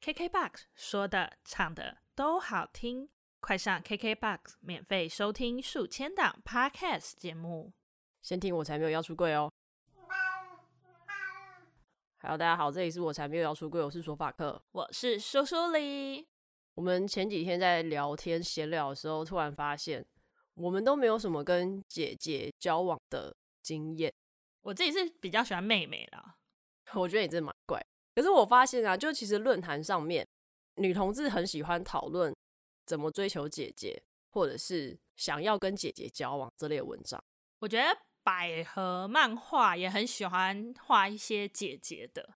KKBOX 说的唱的都好听，快上 KKBOX 免费收听数千档 Podcast 节目。先听我才没有要出柜哦。Hello，大家好，这里是我才没有要出柜，我是说法克，我是苏苏里。我们前几天在聊天闲聊的时候，突然发现我们都没有什么跟姐姐交往的经验。我自己是比较喜欢妹妹啦，我觉得你真的蛮怪。可是我发现啊，就其实论坛上面，女同志很喜欢讨论怎么追求姐姐，或者是想要跟姐姐交往这类的文章。我觉得百合漫画也很喜欢画一些姐姐的。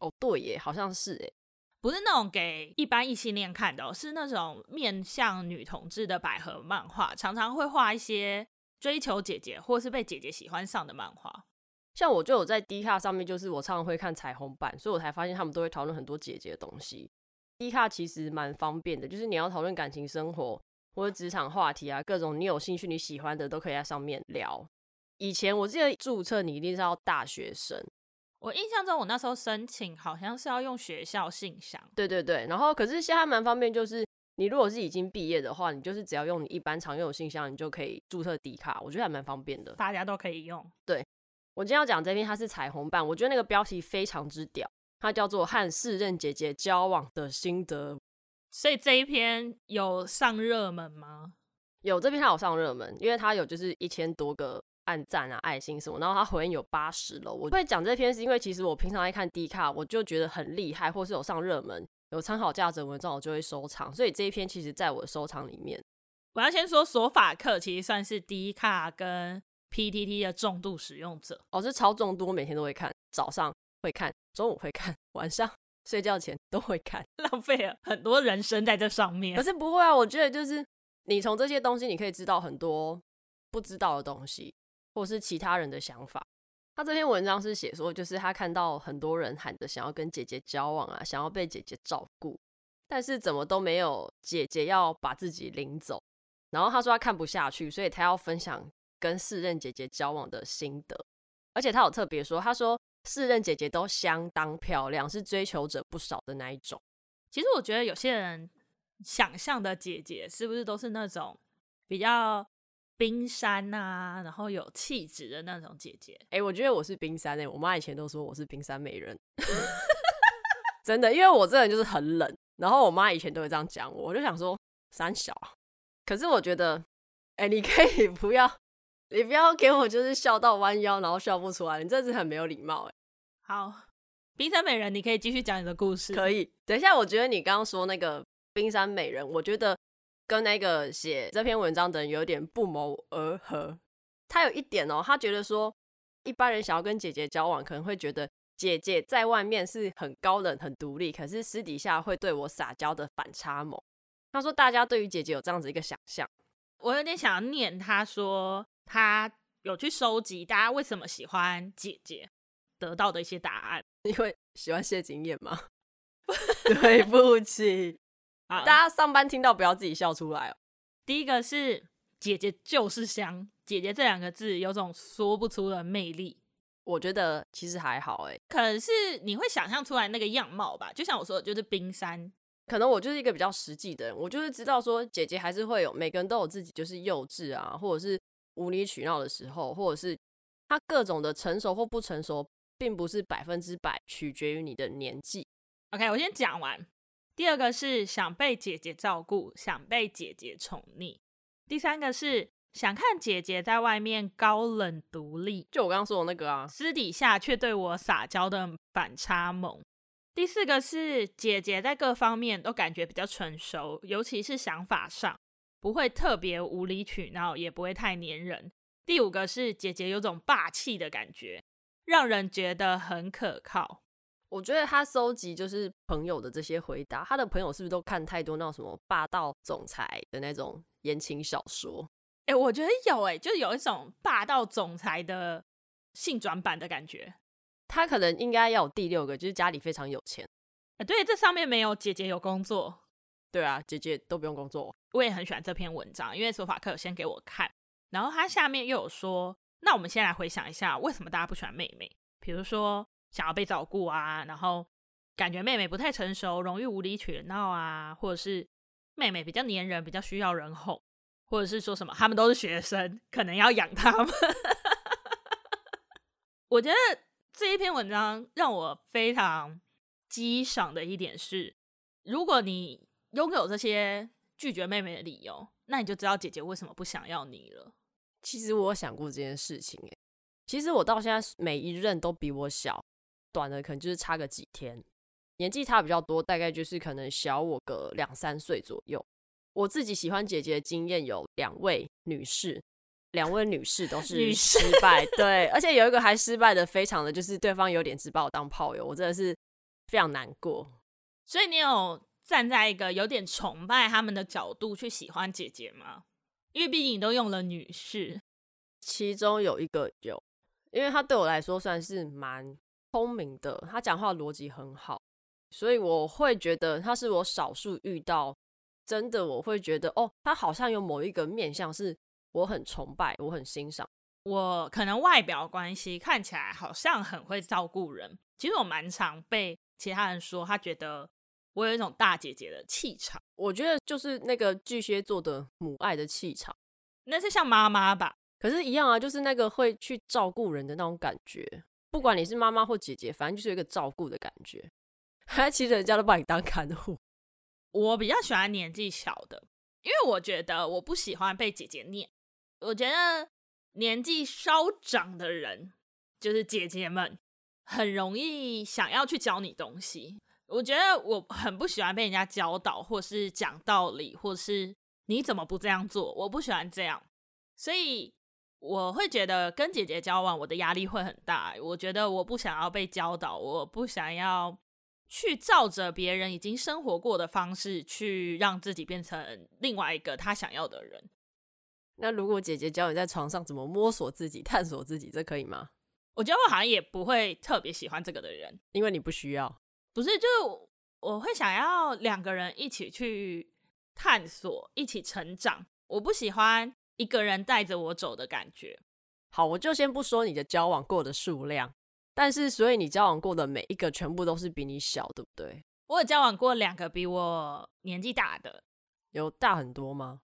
哦，对耶，好像是耶，不是那种给一般异性恋看的，是那种面向女同志的百合漫画，常常会画一些追求姐姐或是被姐姐喜欢上的漫画。像我就有在 D 卡上面，就是我常常会看彩虹版，所以我才发现他们都会讨论很多姐姐的东西。D 卡其实蛮方便的，就是你要讨论感情生活或者职场话题啊，各种你有兴趣你喜欢的都可以在上面聊。以前我记得注册你一定是要大学生，我印象中我那时候申请好像是要用学校信箱。对对对，然后可是现在蛮方便，就是你如果是已经毕业的话，你就是只要用你一般常用的信箱，你就可以注册 D 卡，我觉得还蛮方便的，大家都可以用。对。我今天要讲这篇，它是彩虹版，我觉得那个标题非常之屌，它叫做《和四任姐姐交往的心得》。所以这一篇有上热门吗？有，这篇它有上热门，因为它有就是一千多个按赞啊、爱心什么，然后它回应有八十了。我会讲这篇是因为其实我平常在看 D 卡，我就觉得很厉害，或是有上热门、有参考价值的文章，我就会收藏。所以这一篇其实在我的收藏里面。我要先说，索法克其实算是 D 卡跟。PTT 的重度使用者哦，是超重度，我每天都会看，早上会看，中午会看，晚上 睡觉前都会看，浪费了很多人生在这上面。可是不会啊，我觉得就是你从这些东西，你可以知道很多不知道的东西，或是其他人的想法。他这篇文章是写说，就是他看到很多人喊着想要跟姐姐交往啊，想要被姐姐照顾，但是怎么都没有姐姐要把自己领走。然后他说他看不下去，所以他要分享。跟四任姐姐交往的心得，而且他有特别说，他说四任姐姐都相当漂亮，是追求者不少的那一种。其实我觉得有些人想象的姐姐是不是都是那种比较冰山啊，然后有气质的那种姐姐？哎、欸，我觉得我是冰山哎、欸，我妈以前都说我是冰山美人，真的，因为我这人就是很冷，然后我妈以前都会这样讲我，我就想说三小，可是我觉得，哎、欸，你可以不要。你不要给我就是笑到弯腰，然后笑不出来，你这是很没有礼貌哎。好，冰山美人，你可以继续讲你的故事。可以，等一下，我觉得你刚刚说那个冰山美人，我觉得跟那个写这篇文章的人有点不谋而合。他有一点哦，他觉得说一般人想要跟姐姐交往，可能会觉得姐姐在外面是很高冷、很独立，可是私底下会对我撒娇的反差萌。他说大家对于姐姐有这样子一个想象，我有点想要念他说。他有去收集大家为什么喜欢姐姐得到的一些答案，因为喜欢谢景燕吗？对不起，大家上班听到不要自己笑出来哦。第一个是姐姐就是香，姐姐这两个字有种说不出的魅力。我觉得其实还好哎，可能是你会想象出来那个样貌吧，就像我说的，就是冰山。可能我就是一个比较实际的人，我就是知道说姐姐还是会有，每个人都有自己就是幼稚啊，或者是。无理取闹的时候，或者是他各种的成熟或不成熟，并不是百分之百取决于你的年纪。OK，我先讲完。第二个是想被姐姐照顾，想被姐姐宠溺。第三个是想看姐姐在外面高冷独立，就我刚刚说的那个啊，私底下却对我撒娇的反差萌。第四个是姐姐在各方面都感觉比较成熟，尤其是想法上。不会特别无理取闹，也不会太黏人。第五个是姐姐有种霸气的感觉，让人觉得很可靠。我觉得他搜集就是朋友的这些回答，他的朋友是不是都看太多那种什么霸道总裁的那种言情小说？哎、欸，我觉得有哎、欸，就是有一种霸道总裁的性转版的感觉。他可能应该要有第六个，就是家里非常有钱。哎、欸，对，这上面没有姐姐有工作。对啊，姐姐都不用工作。我也很喜欢这篇文章，因为索法克有先给我看，然后他下面又有说，那我们先来回想一下，为什么大家不喜欢妹妹？比如说想要被照顾啊，然后感觉妹妹不太成熟，容易无理取闹啊，或者是妹妹比较黏人，比较需要人哄，或者是说什么他们都是学生，可能要养他们。我觉得这一篇文章让我非常激赏的一点是，如果你拥有这些拒绝妹妹的理由，那你就知道姐姐为什么不想要你了。其实我有想过这件事情，诶，其实我到现在每一任都比我小，短的可能就是差个几天，年纪差比较多，大概就是可能小我个两三岁左右。我自己喜欢姐姐的经验有两位女士。两位女士都是失败，对，而且有一个还失败的非常的就是对方有点只把我当炮友，我真的是非常难过。所以你有站在一个有点崇拜他们的角度去喜欢姐姐吗？因为毕竟你都用了女士，其中有一个有，因为他对我来说算是蛮聪明的，他讲话逻辑很好，所以我会觉得他是我少数遇到真的我会觉得哦，他好像有某一个面相是。我很崇拜，我很欣赏。我可能外表关系看起来好像很会照顾人，其实我蛮常被其他人说，他觉得我有一种大姐姐的气场。我觉得就是那个巨蟹座的母爱的气场，那是像妈妈吧？可是，一样啊，就是那个会去照顾人的那种感觉。不管你是妈妈或姐姐，反正就是有一个照顾的感觉。还其实人家都把你当看护。我比较喜欢年纪小的，因为我觉得我不喜欢被姐姐念。我觉得年纪稍长的人，就是姐姐们，很容易想要去教你东西。我觉得我很不喜欢被人家教导，或是讲道理，或是你怎么不这样做？我不喜欢这样，所以我会觉得跟姐姐交往，我的压力会很大。我觉得我不想要被教导，我不想要去照着别人已经生活过的方式去让自己变成另外一个他想要的人。那如果姐姐教你在床上怎么摸索自己、探索自己，这可以吗？我觉得我好像也不会特别喜欢这个的人，因为你不需要。不是，就是我会想要两个人一起去探索，一起成长。我不喜欢一个人带着我走的感觉。好，我就先不说你的交往过的数量，但是所以你交往过的每一个全部都是比你小，对不对？我有交往过两个比我年纪大的，有大很多吗？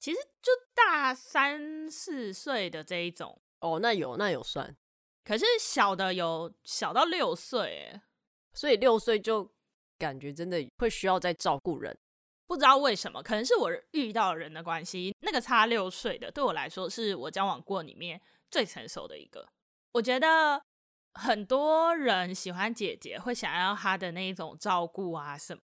其实就大三四岁的这一种哦，那有那有算，可是小的有小到六岁，哎，所以六岁就感觉真的会需要再照顾人，不知道为什么，可能是我遇到人的关系，那个差六岁的对我来说是我交往过里面最成熟的一个。我觉得很多人喜欢姐姐，会想要她的那一种照顾啊什么，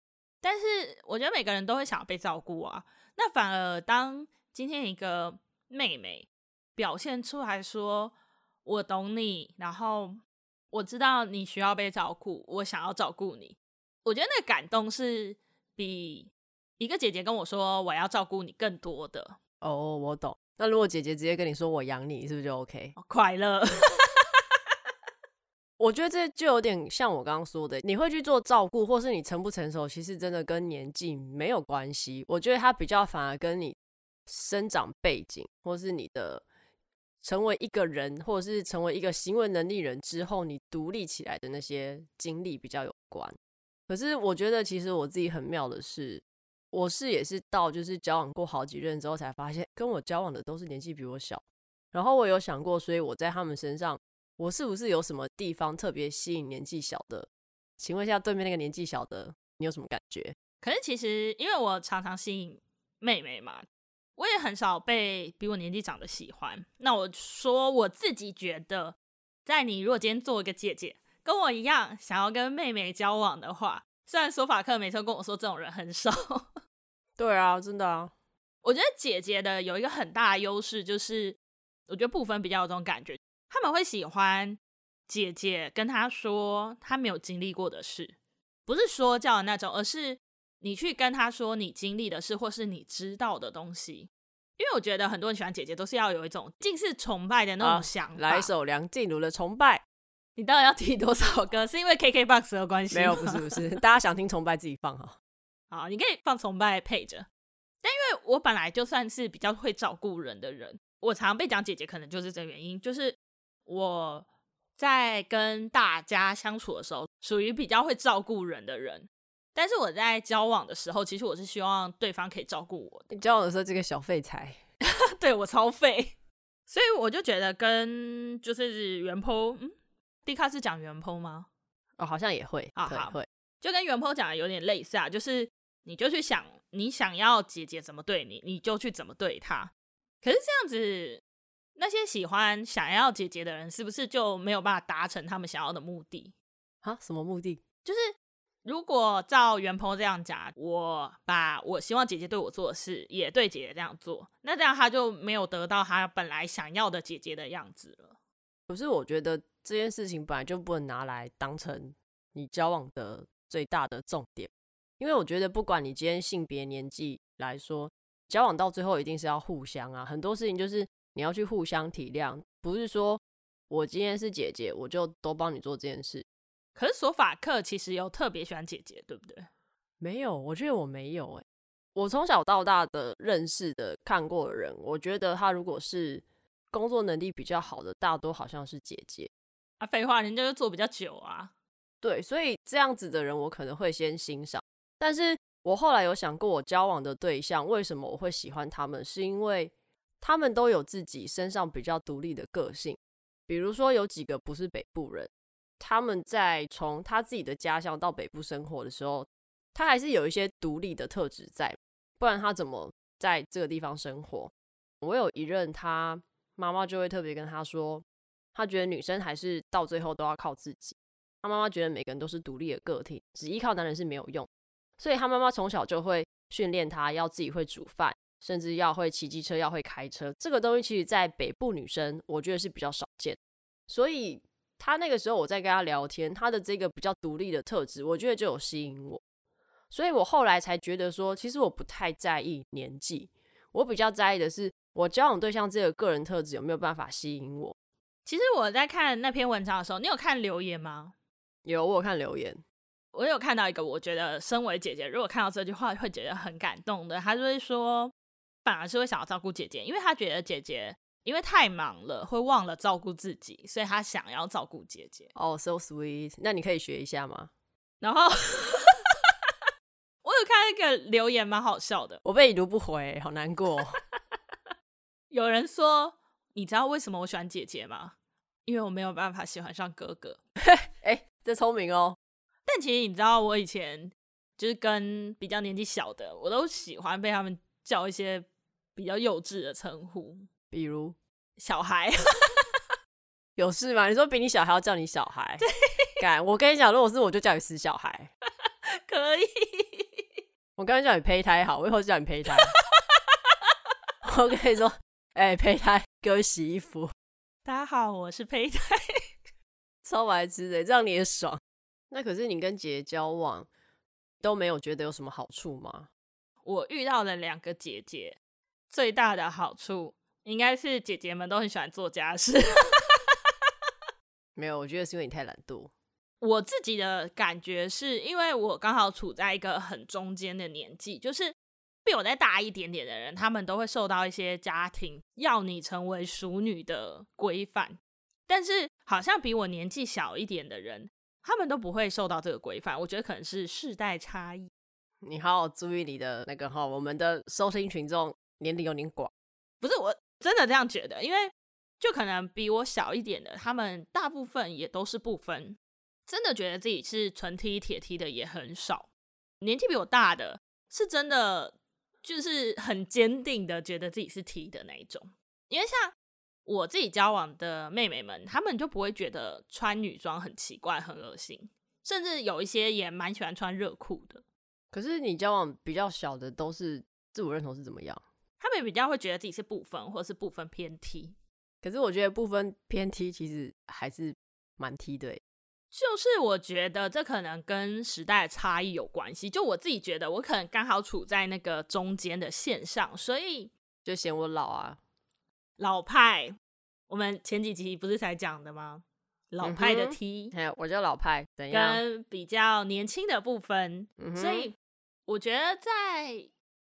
但是我觉得每个人都会想要被照顾啊。那反而，当今天一个妹妹表现出来说“我懂你”，然后我知道你需要被照顾，我想要照顾你，我觉得那个感动是比一个姐姐跟我说“我要照顾你”更多的。哦，我懂。那如果姐姐直接跟你说“我养你”，是不是就 OK？快乐。我觉得这就有点像我刚刚说的，你会去做照顾，或是你成不成熟，其实真的跟年纪没有关系。我觉得它比较反而跟你生长背景，或是你的成为一个人，或者是成为一个行为能力人之后，你独立起来的那些经历比较有关。可是我觉得，其实我自己很妙的是，我是也是到就是交往过好几任之后，才发现跟我交往的都是年纪比我小。然后我有想过，所以我在他们身上。我是不是有什么地方特别吸引年纪小的？请问一下，对面那个年纪小的，你有什么感觉？可是其实，因为我常常吸引妹妹嘛，我也很少被比我年纪长的喜欢。那我说我自己觉得，在你如果今天做一个姐姐，跟我一样想要跟妹妹交往的话，虽然说法克每次都跟我说这种人很少，对啊，真的啊。我觉得姐姐的有一个很大的优势，就是我觉得部分比较有这种感觉。他们会喜欢姐姐跟他说他没有经历过的事，不是说教的那种，而是你去跟他说你经历的事，或是你知道的东西。因为我觉得很多人喜欢姐姐，都是要有一种近似崇拜的那种想法。来一首梁静茹的《崇拜》，你到底要提多少歌？是因为 KKBOX 的关系？没有，不是，不是，大家想听崇拜自己放哈。好，你可以放崇拜配着。但因为我本来就算是比较会照顾人的人，我常常被讲姐姐，可能就是这个原因，就是。我在跟大家相处的时候，属于比较会照顾人的人。但是我在交往的时候，其实我是希望对方可以照顾我的。你交往的时候，这个小废柴，对我超废，所以我就觉得跟就是原 po，嗯，迪卡是讲原 po 吗？哦，好像也会啊，好会，就跟原 po 讲的有点类似啊，就是你就去想你想要姐姐怎么对你，你就去怎么对她。可是这样子，那些喜欢想要姐姐的人，是不是就没有办法达成他们想要的目的啊？什么目的？就是。如果照原 po 这样讲，我把我希望姐姐对我做的事也对姐姐这样做，那这样他就没有得到他本来想要的姐姐的样子了。可是我觉得这件事情本来就不能拿来当成你交往的最大的重点，因为我觉得不管你今天性别、年纪来说，交往到最后一定是要互相啊，很多事情就是你要去互相体谅，不是说我今天是姐姐，我就都帮你做这件事。可是索法克其实有特别喜欢姐姐，对不对？没有，我觉得我没有欸。我从小到大的认识的看过的人，我觉得他如果是工作能力比较好的，大多好像是姐姐啊。废话，人家就做比较久啊。对，所以这样子的人我可能会先欣赏。但是我后来有想过，我交往的对象为什么我会喜欢他们，是因为他们都有自己身上比较独立的个性。比如说有几个不是北部人。他们在从他自己的家乡到北部生活的时候，他还是有一些独立的特质在，不然他怎么在这个地方生活？我有一任，他妈妈就会特别跟他说，他觉得女生还是到最后都要靠自己。他妈妈觉得每个人都是独立的个体，只依靠男人是没有用，所以他妈妈从小就会训练他要自己会煮饭，甚至要会骑机车，要会开车。这个东西其实在北部女生，我觉得是比较少见，所以。他那个时候我在跟他聊天，他的这个比较独立的特质，我觉得就有吸引我，所以我后来才觉得说，其实我不太在意年纪，我比较在意的是我交往对象这个个人特质有没有办法吸引我。其实我在看那篇文章的时候，你有看留言吗？有，我有看留言，我有看到一个，我觉得身为姐姐，如果看到这句话会觉得很感动的，他就会说，反而是会想要照顾姐姐，因为他觉得姐姐。因为太忙了，会忘了照顾自己，所以他想要照顾姐姐。哦，oh，so sweet。那你可以学一下吗？然后 我有看一个留言，蛮好笑的。我被已读不回，好难过。有人说，你知道为什么我喜欢姐姐吗？因为我没有办法喜欢上哥哥。哎，这聪明哦。但其实你知道，我以前就是跟比较年纪小的，我都喜欢被他们叫一些比较幼稚的称呼。比如小孩 有事吗？你说比你小还要叫你小孩？对，干！我跟你讲，如果是我就叫你死小孩。可以。我刚刚叫你胚胎好，我以后就叫你胚胎。我跟你说，哎、欸，胚胎，给我洗衣服。大家好，我是胚胎。超白痴的，这样你也爽。那可是你跟姐姐交往都没有觉得有什么好处吗？我遇到了两个姐姐。最大的好处应该是姐姐们都很喜欢做家事。没有，我觉得是因为你太懒惰。我自己的感觉是因为我刚好处在一个很中间的年纪，就是比我再大一点点的人，他们都会受到一些家庭要你成为淑女的规范，但是好像比我年纪小一点的人，他们都不会受到这个规范。我觉得可能是世代差异。你好好注意你的那个哈，我们的收听群众。年龄有点广，不是，我真的这样觉得，因为就可能比我小一点的，他们大部分也都是不分，真的觉得自己是纯 T 铁 T 的也很少。年纪比我大的，是真的就是很坚定的觉得自己是 T 的那一种。因为像我自己交往的妹妹们，她们就不会觉得穿女装很奇怪、很恶心，甚至有一些也蛮喜欢穿热裤的。可是你交往比较小的，都是自我认同是怎么样？他们比较会觉得自己是部分，或者是部分偏 T，可是我觉得部分偏 T 其实还是蛮 T 的。就是我觉得这可能跟时代的差异有关系。就我自己觉得，我可能刚好处在那个中间的线上，所以就嫌我老啊，老派。我们前几集不是才讲的吗？老派的 T，我叫老派，怎样，跟比较年轻的部分，嗯、所以我觉得在。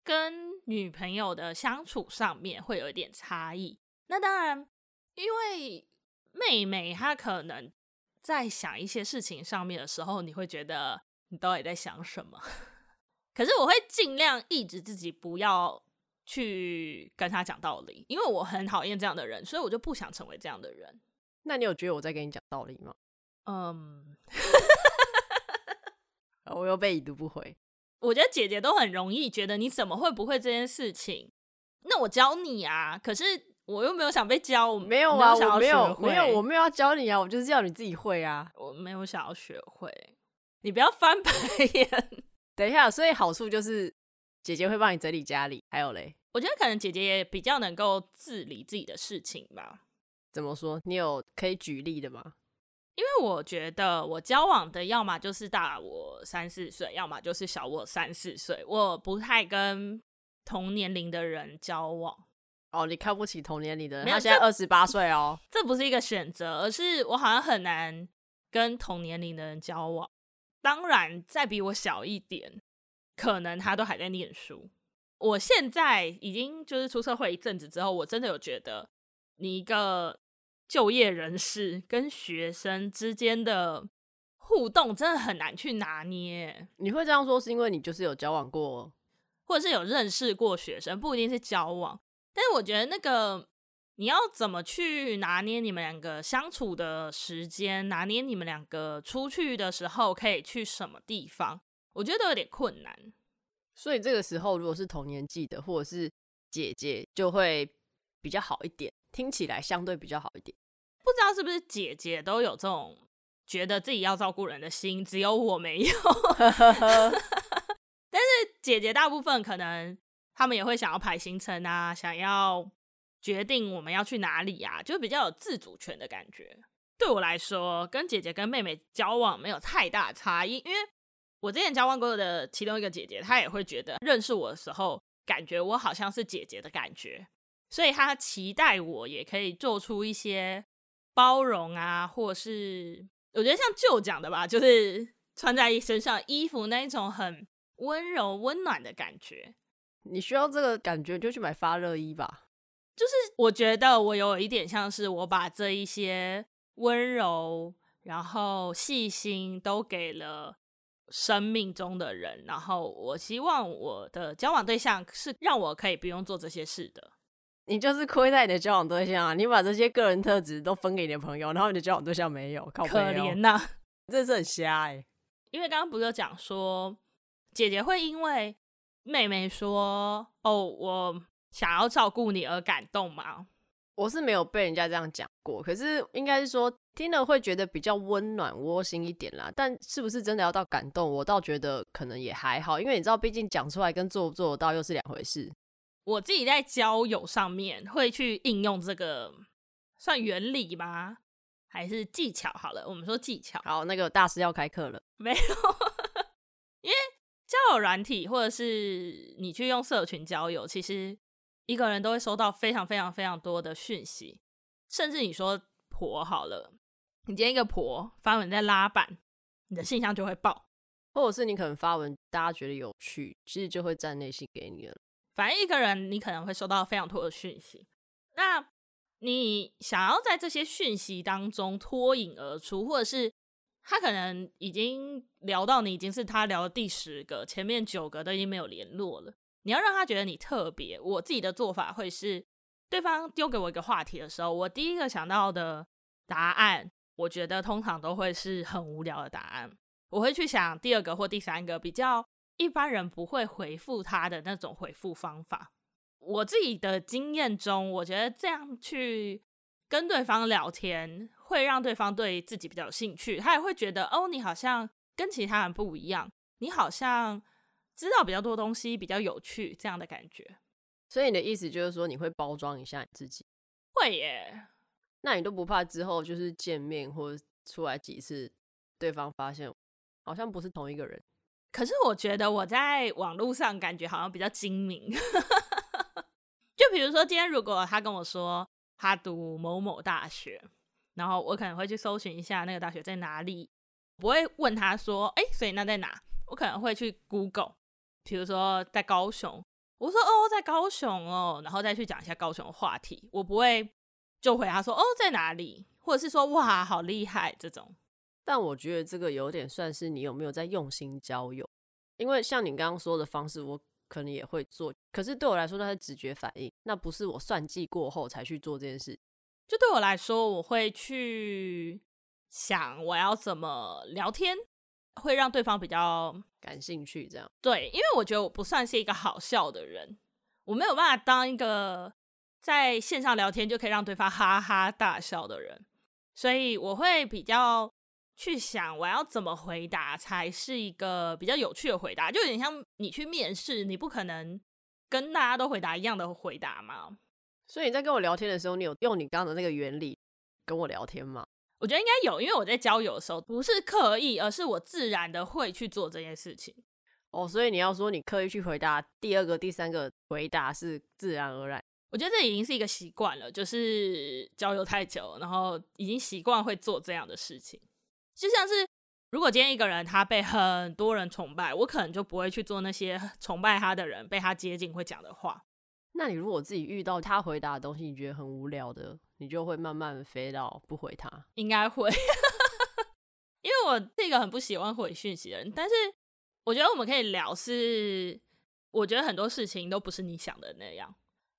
跟女朋友的相处上面会有一点差异。那当然，因为妹妹她可能在想一些事情上面的时候，你会觉得你到底在想什么？可是我会尽量抑制自己不要去跟她讲道理，因为我很讨厌这样的人，所以我就不想成为这样的人。那你有觉得我在跟你讲道理吗？嗯，我又被已读不回。我觉得姐姐都很容易觉得你怎么会不会这件事情？那我教你啊！可是我又没有想被教，我没有啊，我没有，没有，我没有要教你啊，我就是要你自己会啊，我没有想要学会。你不要翻白眼。等一下，所以好处就是姐姐会帮你整理家里，还有嘞，我觉得可能姐姐也比较能够自理自己的事情吧。怎么说？你有可以举例的吗？因为我觉得我交往的要么就是大我三四岁，要么就是小我三四岁。我不太跟同年龄的人交往。哦，你看不起同年龄的人？他现在二十八岁哦。这不是一个选择，而是我好像很难跟同年龄的人交往。当然，再比我小一点，可能他都还在念书。我现在已经就是出社会一阵子之后，我真的有觉得你一个。就业人士跟学生之间的互动真的很难去拿捏。你会这样说，是因为你就是有交往过，或者是有认识过学生，不一定是交往。但是我觉得那个你要怎么去拿捏你们两个相处的时间，拿捏你们两个出去的时候可以去什么地方，我觉得都有点困难。所以这个时候，如果是同年纪的或者是姐姐，就会比较好一点。听起来相对比较好一点，不知道是不是姐姐都有这种觉得自己要照顾人的心，只有我没有。但是姐姐大部分可能他们也会想要排行程啊，想要决定我们要去哪里啊，就比较有自主权的感觉。对我来说，跟姐姐跟妹妹交往没有太大差异，因为我之前交往过的其中一个姐姐，她也会觉得认识我的时候，感觉我好像是姐姐的感觉。所以他期待我也可以做出一些包容啊，或是我觉得像舅讲的吧，就是穿在身上衣服那一种很温柔温暖的感觉。你需要这个感觉，就去买发热衣吧。就是我觉得我有一点像是我把这一些温柔，然后细心都给了生命中的人，然后我希望我的交往对象是让我可以不用做这些事的。你就是亏待你的交往对象啊！你把这些个人特质都分给你的朋友，然后你的交往对象没有，靠可怜呐、啊！这是很瞎哎、欸。因为刚刚不是讲说，姐姐会因为妹妹说“哦，我想要照顾你”而感动吗？我是没有被人家这样讲过，可是应该是说听了会觉得比较温暖、窝心一点啦。但是不是真的要到感动，我倒觉得可能也还好，因为你知道，毕竟讲出来跟做不做得到又是两回事。我自己在交友上面会去应用这个，算原理吗？还是技巧？好了，我们说技巧。好，那个大师要开课了。没有，因为交友软体或者是你去用社群交友，其实一个人都会收到非常非常非常多的讯息，甚至你说婆好了，你今天一个婆发文在拉板，你的信箱就会爆，或者是你可能发文大家觉得有趣，其实就会站内信给你了。反正一个人，你可能会收到非常多的讯息。那你想要在这些讯息当中脱颖而出，或者是他可能已经聊到你已经是他聊的第十个，前面九个都已经没有联络了。你要让他觉得你特别。我自己的做法会是，对方丢给我一个话题的时候，我第一个想到的答案，我觉得通常都会是很无聊的答案。我会去想第二个或第三个比较。一般人不会回复他的那种回复方法。我自己的经验中，我觉得这样去跟对方聊天，会让对方对自己比较有兴趣。他也会觉得，哦，你好像跟其他人不一样，你好像知道比较多东西，比较有趣，这样的感觉。所以你的意思就是说，你会包装一下你自己？会耶。那你都不怕之后就是见面或者出来几次，对方发现好像不是同一个人？可是我觉得我在网络上感觉好像比较精明，就比如说今天如果他跟我说他读某某大学，然后我可能会去搜寻一下那个大学在哪里，不会问他说，哎，所以那在哪？我可能会去 Google，比如说在高雄，我说哦，在高雄哦，然后再去讲一下高雄的话题，我不会就回答说哦，在哪里，或者是说哇好厉害这种。但我觉得这个有点算是你有没有在用心交友，因为像你刚刚说的方式，我可能也会做，可是对我来说那是直觉反应，那不是我算计过后才去做这件事。就对我来说，我会去想我要怎么聊天，会让对方比较感兴趣。这样对，因为我觉得我不算是一个好笑的人，我没有办法当一个在线上聊天就可以让对方哈哈大笑的人，所以我会比较去想我要怎么回答才是一个比较有趣的回答，就有点像你去面试，你不可能跟大家都回答一样的回答嘛。所以你在跟我聊天的时候，你有用你刚刚的那个原理跟我聊天吗？我觉得应该有，因为我在交友的时候不是刻意，而是我自然的会去做这件事情。哦，所以你要说你刻意去回答第二个、第三个回答是自然而然。我觉得这已经是一个习惯了，就是交友太久，然后已经习惯会做这样的事情。就像是如果今天一个人他被很多人崇拜，我可能就不会去做那些崇拜他的人被他接近会讲的话。那你如果自己遇到他回答的东西，你觉得很无聊的，你就会慢慢飞到不回他。应该会，因为我是一个很不喜欢回讯息的人。但是我觉得我们可以聊，是我觉得很多事情都不是你想的那样。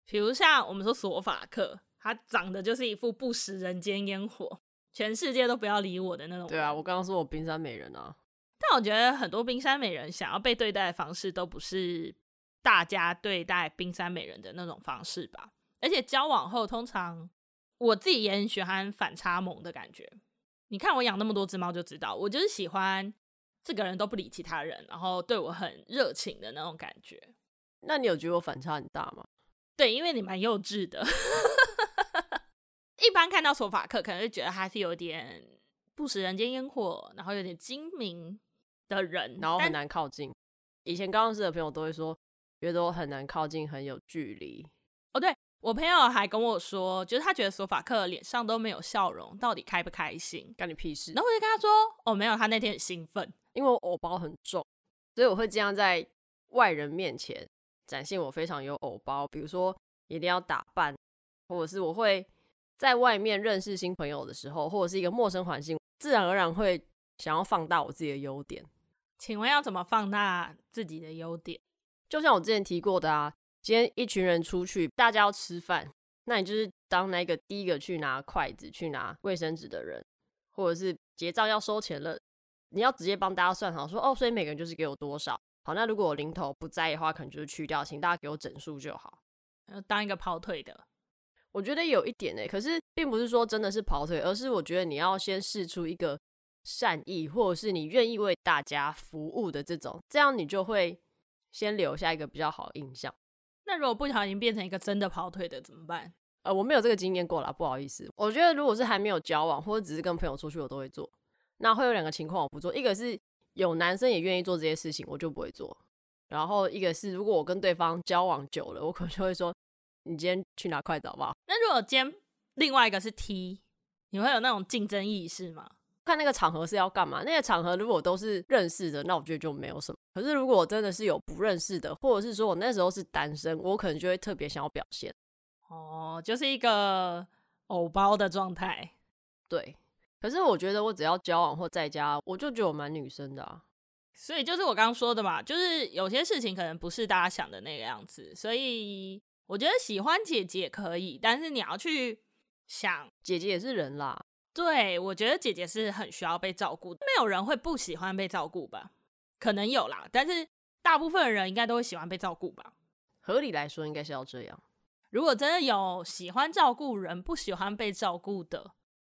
比如像我们说索法克，他长得就是一副不食人间烟火，全世界都不要理我的那种。对啊，我刚刚说我冰山美人啊。但我觉得很多冰山美人想要被对待的方式都不是。大家对待冰山美人的那种方式吧，而且交往后，通常我自己也很喜欢反差萌的感觉。你看我养那么多只猫就知道，我就是喜欢这个人都不理其他人，然后对我很热情的那种感觉。那你有觉得我反差很大吗？对，因为你蛮幼稚的。一般看到索法克，可能就觉得他是有点不食人间烟火，然后有点精明的人，然后很难靠近。以前刚认识的朋友都会说。觉得我很难靠近，很有距离。哦，对，我朋友还跟我说，就是他觉得索法克脸上都没有笑容，到底开不开心？干你屁事！然后我就跟他说，哦，没有，他那天很兴奋，因为我偶包很重，所以我会这样在外人面前展现我非常有偶包。比如说，一定要打扮，或者是我会在外面认识新朋友的时候，或者是一个陌生环境，自然而然会想要放大我自己的优点。请问要怎么放大自己的优点？就像我之前提过的啊，今天一群人出去，大家要吃饭，那你就是当那个第一个去拿筷子、去拿卫生纸的人，或者是结账要收钱了，你要直接帮大家算好，说哦，所以每个人就是给我多少。好，那如果我零头不在意的话，可能就是去掉，请大家给我整数就好。当一个跑腿的，我觉得有一点欸，可是并不是说真的是跑腿，而是我觉得你要先试出一个善意，或者是你愿意为大家服务的这种，这样你就会。先留下一个比较好的印象。那如果不小心变成一个真的跑腿的怎么办？呃，我没有这个经验过啦，不好意思。我觉得如果是还没有交往，或者只是跟朋友出去，我都会做。那会有两个情况我不做，一个是有男生也愿意做这些事情，我就不会做。然后一个是如果我跟对方交往久了，我可能就会说：“你今天去拿筷子好不好？”那如果今天另外一个是 T，你会有那种竞争意识吗？看那个场合是要干嘛？那个场合如果都是认识的，那我觉得就没有什么。可是如果我真的是有不认识的，或者是说我那时候是单身，我可能就会特别想要表现。哦，就是一个偶包的状态。对。可是我觉得我只要交往或在家，我就觉得我蛮女生的啊。所以就是我刚刚说的嘛，就是有些事情可能不是大家想的那个样子。所以我觉得喜欢姐姐可以，但是你要去想，姐姐也是人啦。对，我觉得姐姐是很需要被照顾，没有人会不喜欢被照顾吧？可能有啦，但是大部分的人应该都会喜欢被照顾吧？合理来说，应该是要这样。如果真的有喜欢照顾人，不喜欢被照顾的，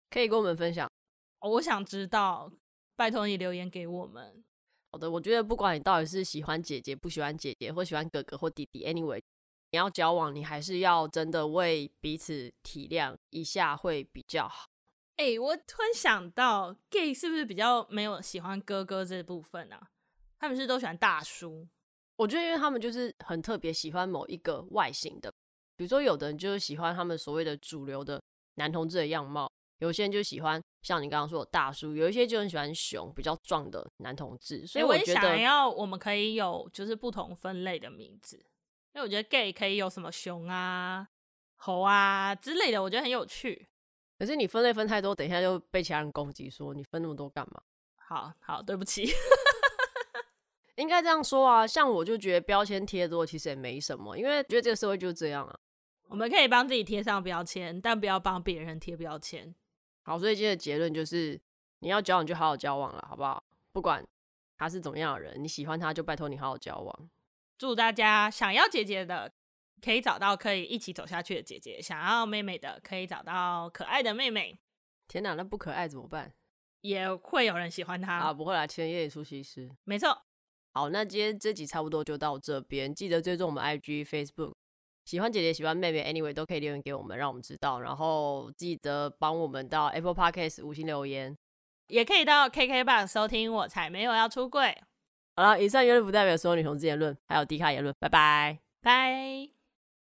可以跟我们分享。哦，我想知道，拜托你留言给我们。好的，我觉得不管你到底是喜欢姐姐、不喜欢姐姐，或喜欢哥哥或弟弟，anyway，你要交往，你还是要真的为彼此体谅一下，会比较好。哎、欸，我突然想到，gay 是不是比较没有喜欢哥哥这部分啊？他们是都喜欢大叔。我觉得，因为他们就是很特别喜欢某一个外形的，比如说有的人就是喜欢他们所谓的主流的男同志的样貌，有些人就喜欢像你刚刚说的大叔，有一些就很喜欢熊比较壮的男同志。所以我觉得，欸、我也想要我们可以有就是不同分类的名字，因为我觉得 gay 可以有什么熊啊、猴啊之类的，我觉得很有趣。可是你分类分太多，等一下就被其他人攻击，说你分那么多干嘛？好好，对不起。应该这样说啊，像我就觉得标签贴多其实也没什么，因为觉得这个社会就是这样啊。我们可以帮自己贴上标签，但不要帮别人贴标签。好，所以今天的结论就是，你要交往就好好交往了，好不好？不管他是怎么样的人，你喜欢他就拜托你好好交往。祝大家想要姐姐的可以找到可以一起走下去的姐姐，想要妹妹的可以找到可爱的妹妹。天哪，那不可爱怎么办？也会有人喜欢她啊！不会啦，千叶出西施，没错。好，那今天这集差不多就到这边，记得追踪我们 IG、Facebook。喜欢姐姐，喜欢妹妹，anyway 都可以留言给我们，让我们知道。然后记得帮我们到 Apple Podcast 五星留言，也可以到 KKBOX 收听。我才没有要出柜。好了，以上言论不代表所有女同志言论，还有迪卡言论。拜拜，拜。